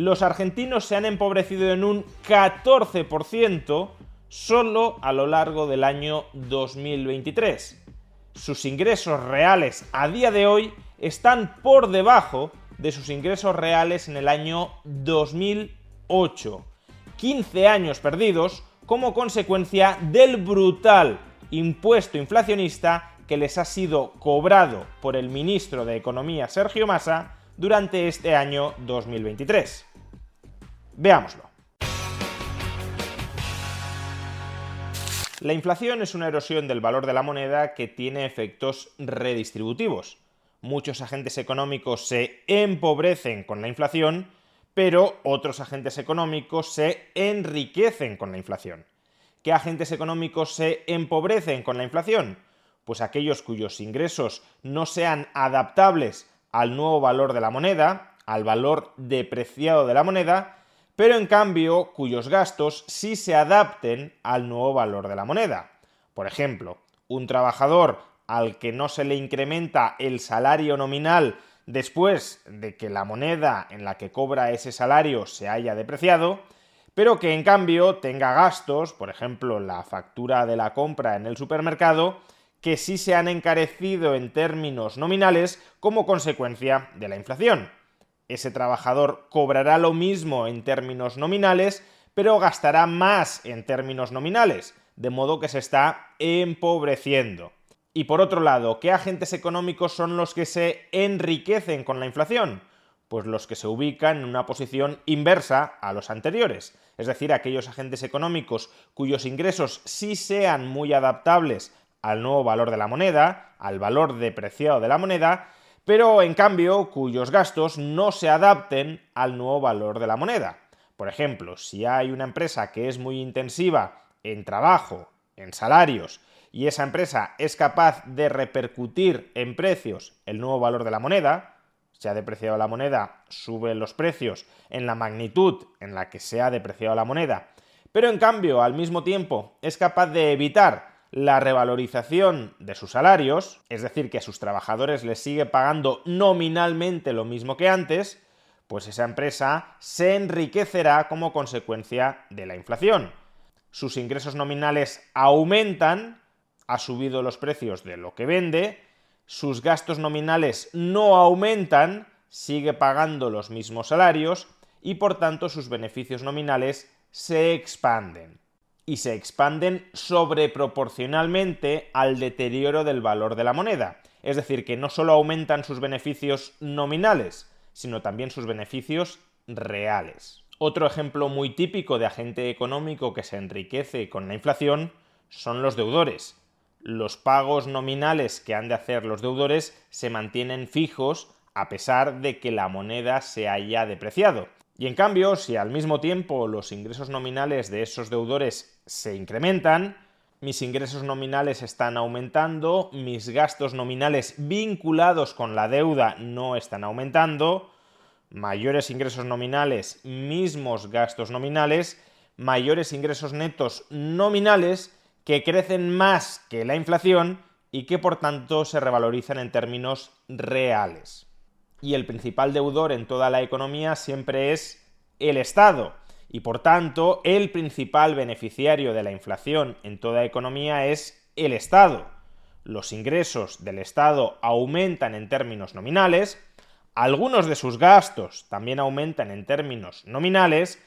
Los argentinos se han empobrecido en un 14% solo a lo largo del año 2023. Sus ingresos reales a día de hoy están por debajo de sus ingresos reales en el año 2008. 15 años perdidos como consecuencia del brutal impuesto inflacionista que les ha sido cobrado por el ministro de Economía Sergio Massa durante este año 2023. Veámoslo. La inflación es una erosión del valor de la moneda que tiene efectos redistributivos. Muchos agentes económicos se empobrecen con la inflación, pero otros agentes económicos se enriquecen con la inflación. ¿Qué agentes económicos se empobrecen con la inflación? Pues aquellos cuyos ingresos no sean adaptables al nuevo valor de la moneda, al valor depreciado de la moneda, pero en cambio cuyos gastos sí se adapten al nuevo valor de la moneda. Por ejemplo, un trabajador al que no se le incrementa el salario nominal después de que la moneda en la que cobra ese salario se haya depreciado, pero que en cambio tenga gastos, por ejemplo la factura de la compra en el supermercado, que sí se han encarecido en términos nominales como consecuencia de la inflación. Ese trabajador cobrará lo mismo en términos nominales, pero gastará más en términos nominales, de modo que se está empobreciendo. Y por otro lado, ¿qué agentes económicos son los que se enriquecen con la inflación? Pues los que se ubican en una posición inversa a los anteriores, es decir, aquellos agentes económicos cuyos ingresos sí sean muy adaptables al nuevo valor de la moneda, al valor depreciado de la moneda, pero en cambio cuyos gastos no se adapten al nuevo valor de la moneda. Por ejemplo, si hay una empresa que es muy intensiva en trabajo, en salarios, y esa empresa es capaz de repercutir en precios el nuevo valor de la moneda, se ha depreciado la moneda, suben los precios en la magnitud en la que se ha depreciado la moneda, pero en cambio al mismo tiempo es capaz de evitar la revalorización de sus salarios, es decir, que a sus trabajadores les sigue pagando nominalmente lo mismo que antes, pues esa empresa se enriquecerá como consecuencia de la inflación. Sus ingresos nominales aumentan, ha subido los precios de lo que vende, sus gastos nominales no aumentan, sigue pagando los mismos salarios y por tanto sus beneficios nominales se expanden y se expanden sobreproporcionalmente al deterioro del valor de la moneda. Es decir, que no solo aumentan sus beneficios nominales, sino también sus beneficios reales. Otro ejemplo muy típico de agente económico que se enriquece con la inflación son los deudores. Los pagos nominales que han de hacer los deudores se mantienen fijos a pesar de que la moneda se haya depreciado. Y en cambio, si al mismo tiempo los ingresos nominales de esos deudores se incrementan, mis ingresos nominales están aumentando, mis gastos nominales vinculados con la deuda no están aumentando, mayores ingresos nominales, mismos gastos nominales, mayores ingresos netos nominales que crecen más que la inflación y que por tanto se revalorizan en términos reales y el principal deudor en toda la economía siempre es el Estado. Y por tanto, el principal beneficiario de la inflación en toda economía es el Estado. Los ingresos del Estado aumentan en términos nominales, algunos de sus gastos también aumentan en términos nominales,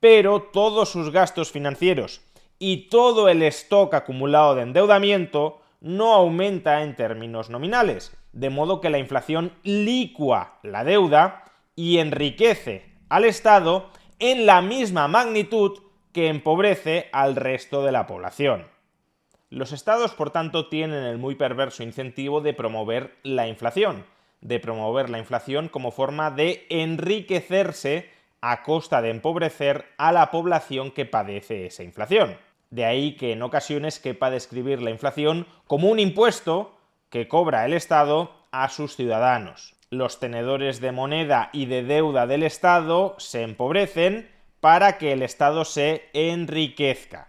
pero todos sus gastos financieros y todo el stock acumulado de endeudamiento no aumenta en términos nominales, de modo que la inflación licua la deuda y enriquece al Estado en la misma magnitud que empobrece al resto de la población. Los estados, por tanto, tienen el muy perverso incentivo de promover la inflación, de promover la inflación como forma de enriquecerse a costa de empobrecer a la población que padece esa inflación. De ahí que en ocasiones quepa describir la inflación como un impuesto que cobra el Estado a sus ciudadanos. Los tenedores de moneda y de deuda del Estado se empobrecen para que el Estado se enriquezca.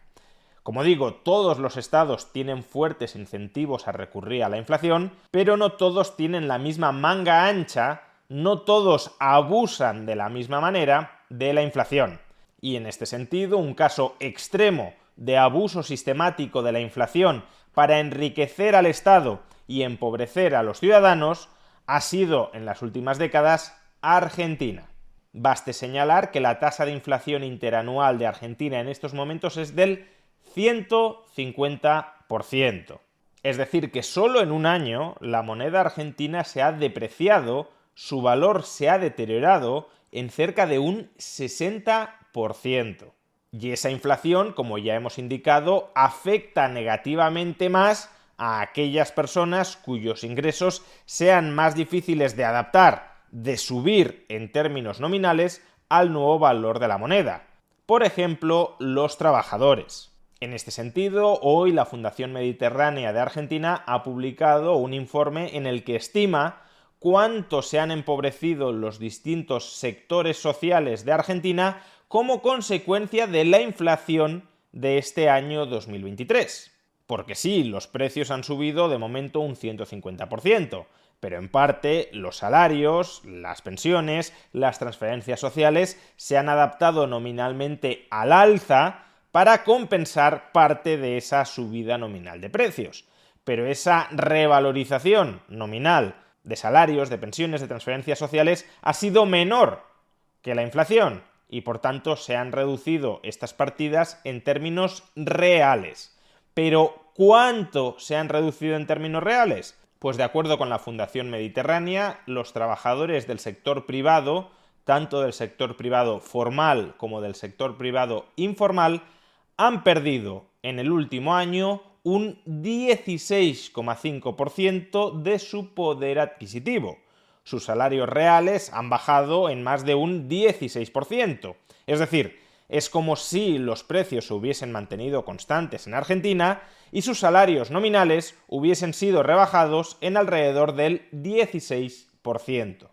Como digo, todos los estados tienen fuertes incentivos a recurrir a la inflación, pero no todos tienen la misma manga ancha, no todos abusan de la misma manera de la inflación. Y en este sentido, un caso extremo de abuso sistemático de la inflación para enriquecer al Estado y empobrecer a los ciudadanos ha sido en las últimas décadas Argentina. Baste señalar que la tasa de inflación interanual de Argentina en estos momentos es del 150%. Es decir, que solo en un año la moneda argentina se ha depreciado, su valor se ha deteriorado en cerca de un 60%. Y esa inflación, como ya hemos indicado, afecta negativamente más a aquellas personas cuyos ingresos sean más difíciles de adaptar, de subir en términos nominales al nuevo valor de la moneda. Por ejemplo, los trabajadores. En este sentido, hoy la Fundación Mediterránea de Argentina ha publicado un informe en el que estima cuánto se han empobrecido los distintos sectores sociales de Argentina como consecuencia de la inflación de este año 2023. Porque sí, los precios han subido de momento un 150%, pero en parte los salarios, las pensiones, las transferencias sociales se han adaptado nominalmente al alza para compensar parte de esa subida nominal de precios. Pero esa revalorización nominal de salarios, de pensiones, de transferencias sociales ha sido menor que la inflación y por tanto se han reducido estas partidas en términos reales. Pero ¿cuánto se han reducido en términos reales? Pues de acuerdo con la Fundación Mediterránea, los trabajadores del sector privado, tanto del sector privado formal como del sector privado informal, han perdido en el último año un 16,5% de su poder adquisitivo. Sus salarios reales han bajado en más de un 16%. Es decir, es como si los precios se hubiesen mantenido constantes en Argentina y sus salarios nominales hubiesen sido rebajados en alrededor del 16%.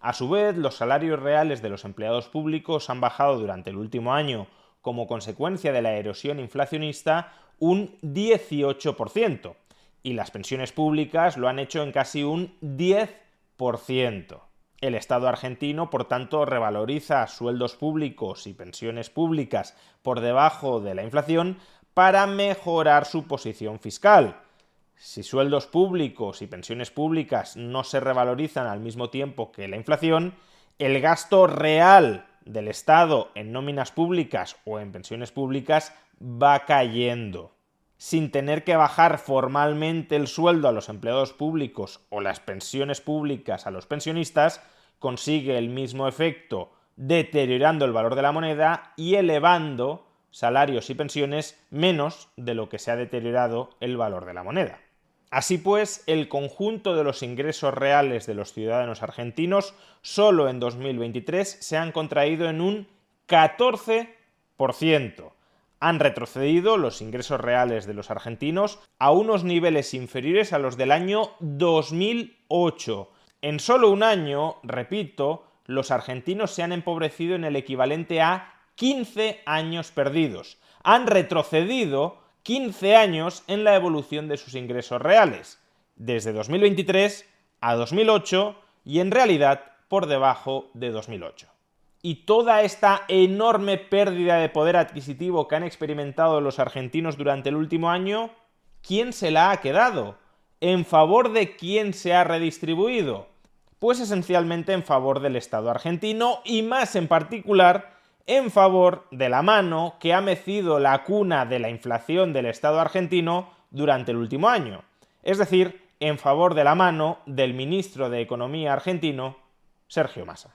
A su vez, los salarios reales de los empleados públicos han bajado durante el último año como consecuencia de la erosión inflacionista un 18%, y las pensiones públicas lo han hecho en casi un 10%. El Estado argentino, por tanto, revaloriza sueldos públicos y pensiones públicas por debajo de la inflación para mejorar su posición fiscal. Si sueldos públicos y pensiones públicas no se revalorizan al mismo tiempo que la inflación, el gasto real del Estado en nóminas públicas o en pensiones públicas va cayendo. Sin tener que bajar formalmente el sueldo a los empleados públicos o las pensiones públicas a los pensionistas, consigue el mismo efecto deteriorando el valor de la moneda y elevando salarios y pensiones menos de lo que se ha deteriorado el valor de la moneda. Así pues, el conjunto de los ingresos reales de los ciudadanos argentinos solo en 2023 se han contraído en un 14%. Han retrocedido los ingresos reales de los argentinos a unos niveles inferiores a los del año 2008. En solo un año, repito, los argentinos se han empobrecido en el equivalente a 15 años perdidos. Han retrocedido 15 años en la evolución de sus ingresos reales, desde 2023 a 2008 y en realidad por debajo de 2008. Y toda esta enorme pérdida de poder adquisitivo que han experimentado los argentinos durante el último año, ¿quién se la ha quedado? ¿En favor de quién se ha redistribuido? Pues esencialmente en favor del Estado argentino y más en particular en favor de la mano que ha mecido la cuna de la inflación del Estado argentino durante el último año, es decir, en favor de la mano del ministro de Economía argentino, Sergio Massa.